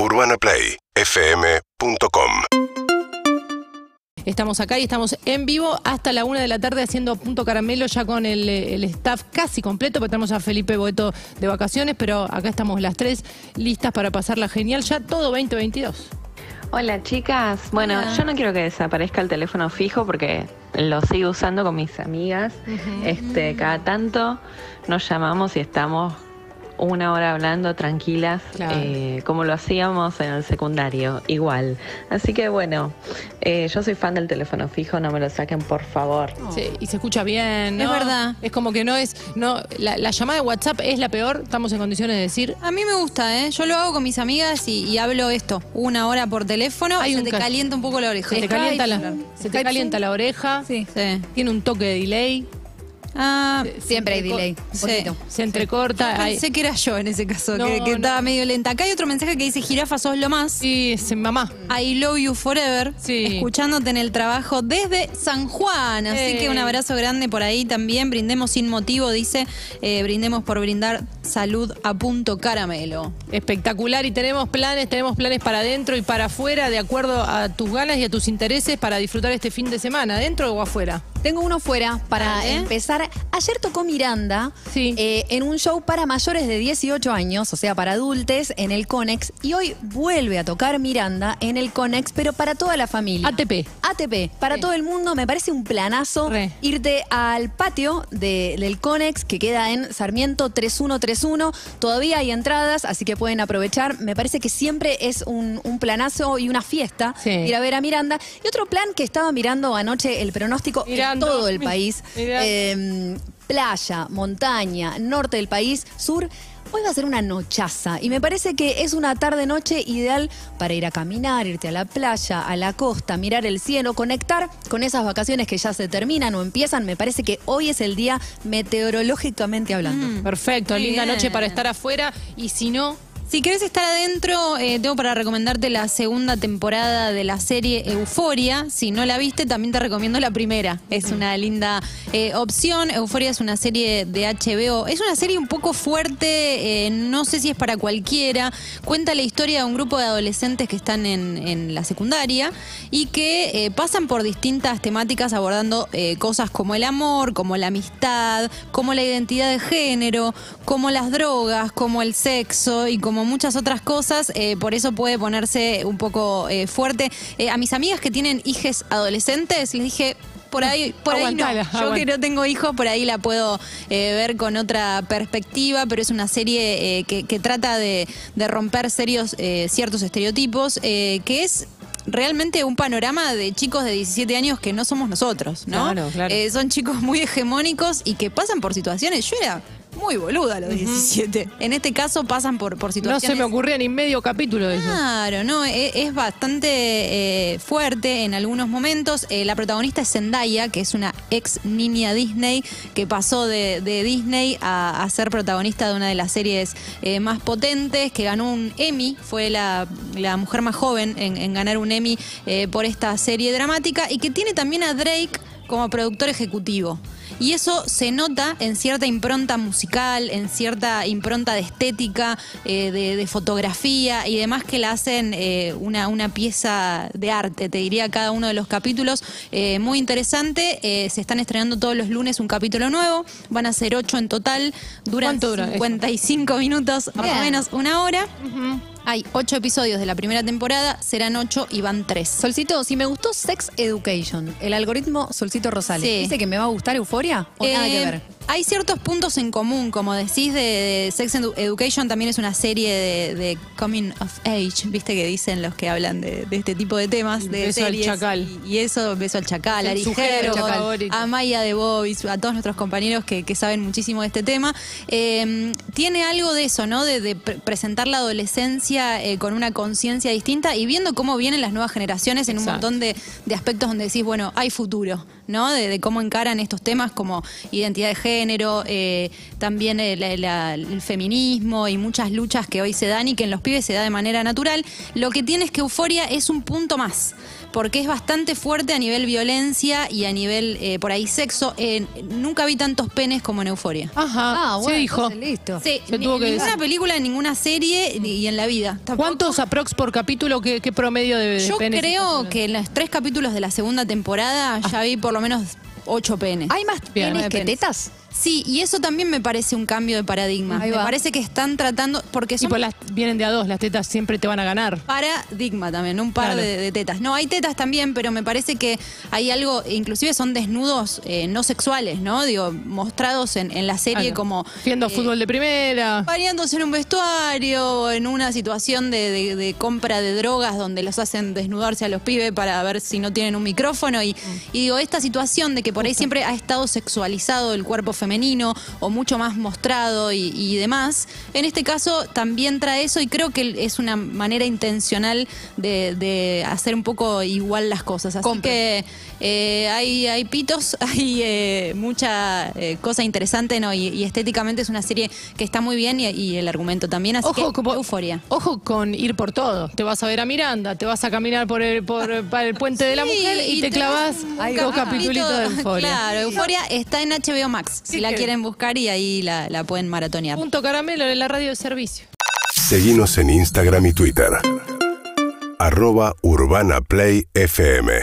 UrbanaPlayFM.com Estamos acá y estamos en vivo hasta la una de la tarde haciendo punto caramelo ya con el, el staff casi completo, porque tenemos a Felipe Boeto de vacaciones, pero acá estamos las tres listas para pasarla genial, ya todo 2022. Hola chicas, bueno, yo no quiero que desaparezca el teléfono fijo porque lo sigo usando con mis amigas. Este, cada tanto nos llamamos y estamos una hora hablando tranquilas, Claro. eh, como lo hacíamos en el secundario, igual. Así que bueno, eh, yo soy fan del teléfono fijo, no me lo saquen por favor. Sí, y se escucha bien, ¿no? Es verdad. Es como que no es, no, la, la llamada de WhatsApp es la peor, estamos en condiciones de decir, A mí me gusta, ¿eh? Yo lo hago con mis amigas y, y hablo esto, una hora por teléfono, Hay se un te ca- calienta un poco la oreja. se te calienta la, se te calienta la oreja, Sí. sí. tiene un toque de delay, Ah, Siempre hay delay. Sí. poquito. se entrecorta, hay- Pensé que era yo en ese caso, No, que, que no. estaba medio lenta. Acá hay otro mensaje que dice, jirafa, sos lo más. y se mamá. I love you forever. Sí. Escuchándote en el trabajo desde San Juan. Así Eh. que un abrazo grande por ahí también. Brindemos sin motivo, dice. eh, brindemos por brindar salud a punto caramelo. Espectacular y tenemos planes, tenemos planes para adentro y para afuera de acuerdo a tus ganas y a tus intereses para disfrutar este fin de semana, adentro o afuera. Tengo uno fuera para empezar. Ayer tocó Miranda Sí. eh, en un show para mayores de 18 años, o sea, para adultos, en el Conex. Y hoy vuelve a tocar Miranda en el Conex, pero para toda la familia. ATP. ATP, para Sí. todo el mundo, me parece un planazo Re. irte al patio de- del Conex que queda en Sarmiento 3131. Todavía hay entradas, así que pueden aprovechar. Me parece que siempre es un, un planazo y una fiesta Sí. ir a ver a Miranda. Y otro plan que estaba mirando anoche, el pronóstico Mirando. en todo el país. Eh, playa, montaña, norte del país, sur. Hoy va a ser una nochaza y me parece que es una tarde-noche ideal para ir a caminar, irte a la playa, a la costa, mirar el cielo, conectar con esas vacaciones que ya se terminan o empiezan. Me parece que hoy es el día meteorológicamente hablando. Perfecto, Muy linda bien. noche para estar afuera y si no, Si querés estar adentro, eh, tengo para recomendarte la segunda temporada de la serie Euforia. Si no la viste, también te recomiendo la primera. Es una linda eh, opción. Euforia es una serie de HBO. Es una serie un poco fuerte, eh, no sé si es para cualquiera. Cuenta la historia de un grupo de adolescentes que están en, en la secundaria y que eh, pasan por distintas temáticas abordando cosas como el amor, como la amistad, como la identidad de género, como las drogas, como el sexo y como muchas otras cosas. eh, por eso puede ponerse un poco eh, fuerte. Eh, a mis amigas que tienen hijes adolescentes les dije... Por ahí, por ahí no. Yo que no tengo hijos, por ahí la puedo eh, ver con otra perspectiva, pero es una serie eh, que, que trata de, de romper serios, eh, ciertos estereotipos, que es realmente un panorama de chicos de 17 años que no somos nosotros, ¿no? Claro, claro. Son chicos muy hegemónicos y que pasan por situaciones. Yo era muy boluda a los 17. En este caso pasan por, por no situaciones. se me ocurría ni medio capítulo de eso. Claro, no, e- es, bastante eh, fuerte en algunos momentos. Eh, la protagonista es Zendaya, que es una ex niña Disney que pasó de, de Disney a, a ser protagonista de una de las series eh, más potentes, que ganó un Emmy, fue la, la mujer más joven en, en ganar un Emmy eh, por esta serie dramática y que tiene también a Drake como productor ejecutivo. Y eso se nota en cierta impronta musical, en cierta impronta de estética, eh, de, de fotografía y demás que la hacen eh, una, una pieza de arte, te diría cada uno de los capítulos. Eh, muy interesante. Eh, se están estrenando todos los lunes un capítulo nuevo. Van a ser ocho en total. Duran ¿Cuánto dura eso? 55 minutos, más o menos una hora. Hay ocho episodios de la primera temporada, serán ocho y van tres. Solcito, si me gustó Sex Education, el algoritmo Solcito Rosales, Sí. ¿dice que me va a gustar Euforia o nada que Eh, ver? Hay ciertos puntos en común, como decís, de, de Sex Edu- Education también es una serie de, de coming of age, viste que dicen los que hablan de, de este tipo de temas, de Beso al series. chacal. Y, y eso, beso al chacal, a El Ari sujeto Gero, favorito. a Maya de Boys, a todos nuestros compañeros que, que saben muchísimo de este tema. Eh, tiene algo de eso, ¿no? De, de pre- presentar la adolescencia eh, con una conciencia distinta y viendo cómo vienen las nuevas generaciones en un montón de, de aspectos donde decís, bueno, hay futuro, ¿no? De, de cómo encaran estos temas como identidad de género, eh, también el, la- el feminismo y muchas luchas que hoy se dan y que en los pibes se da de manera natural. Lo que tiene es que Euforia es un punto más. Porque es bastante fuerte a nivel violencia y a nivel, eh, por ahí, sexo. Eh, nunca vi tantos penes como en Euforia. Ajá, Ah, bueno, se dijo. listo. Sí, Se tuvo en que ninguna decir. película, en ninguna serie ni- y en la vida. Tampoco. ¿Cuántos aprox por capítulo? ¿Qué, qué promedio de, de Yo penes creo que en los tres capítulos de la segunda temporada ya vi por lo menos ocho penes. ¿Hay más Bien. penes que Penes. tetas? Sí, y eso también me parece un cambio de paradigma. Me parece que están tratando, porque Y son pues las, vienen de a dos, las tetas siempre te van a ganar. paradigma también, un par Claro. de, de tetas. No, hay tetas también, pero me parece que hay algo, inclusive son desnudos eh, no sexuales, ¿no? Digo, mostrados en, en la serie Claro. como... Viendo eh, fútbol de primera. Bañándose en un vestuario en una situación de, de- de compra de drogas donde los hacen desnudarse a los pibes para ver si no tienen un micrófono. Y, y digo, esta situación de que por ahí siempre ha estado sexualizado el cuerpo femenino o mucho más mostrado y, y demás, en este caso también trae eso y creo que es una manera intencional de, de hacer un poco igual las cosas. Así que eh, hay, hay pitos, hay eh, mucha eh, cosa interesante, ¿no? Y, y estéticamente es una serie que está muy bien y, y el argumento también, así Ojo, que como- euforia. ojo con ir por todo. Te vas a ver a Miranda, te vas a caminar por el, por, para el puente de la mujer y, te clavas dos va. capitulitos de euforia. Claro, Euforia está en HBO Max, si ¿Qué la quieren buscar y ahí la, la pueden maratonear. Punto caramelo en la radio de servicio. Seguinos en Instagram y Twitter. Arroba Urbana Play FM.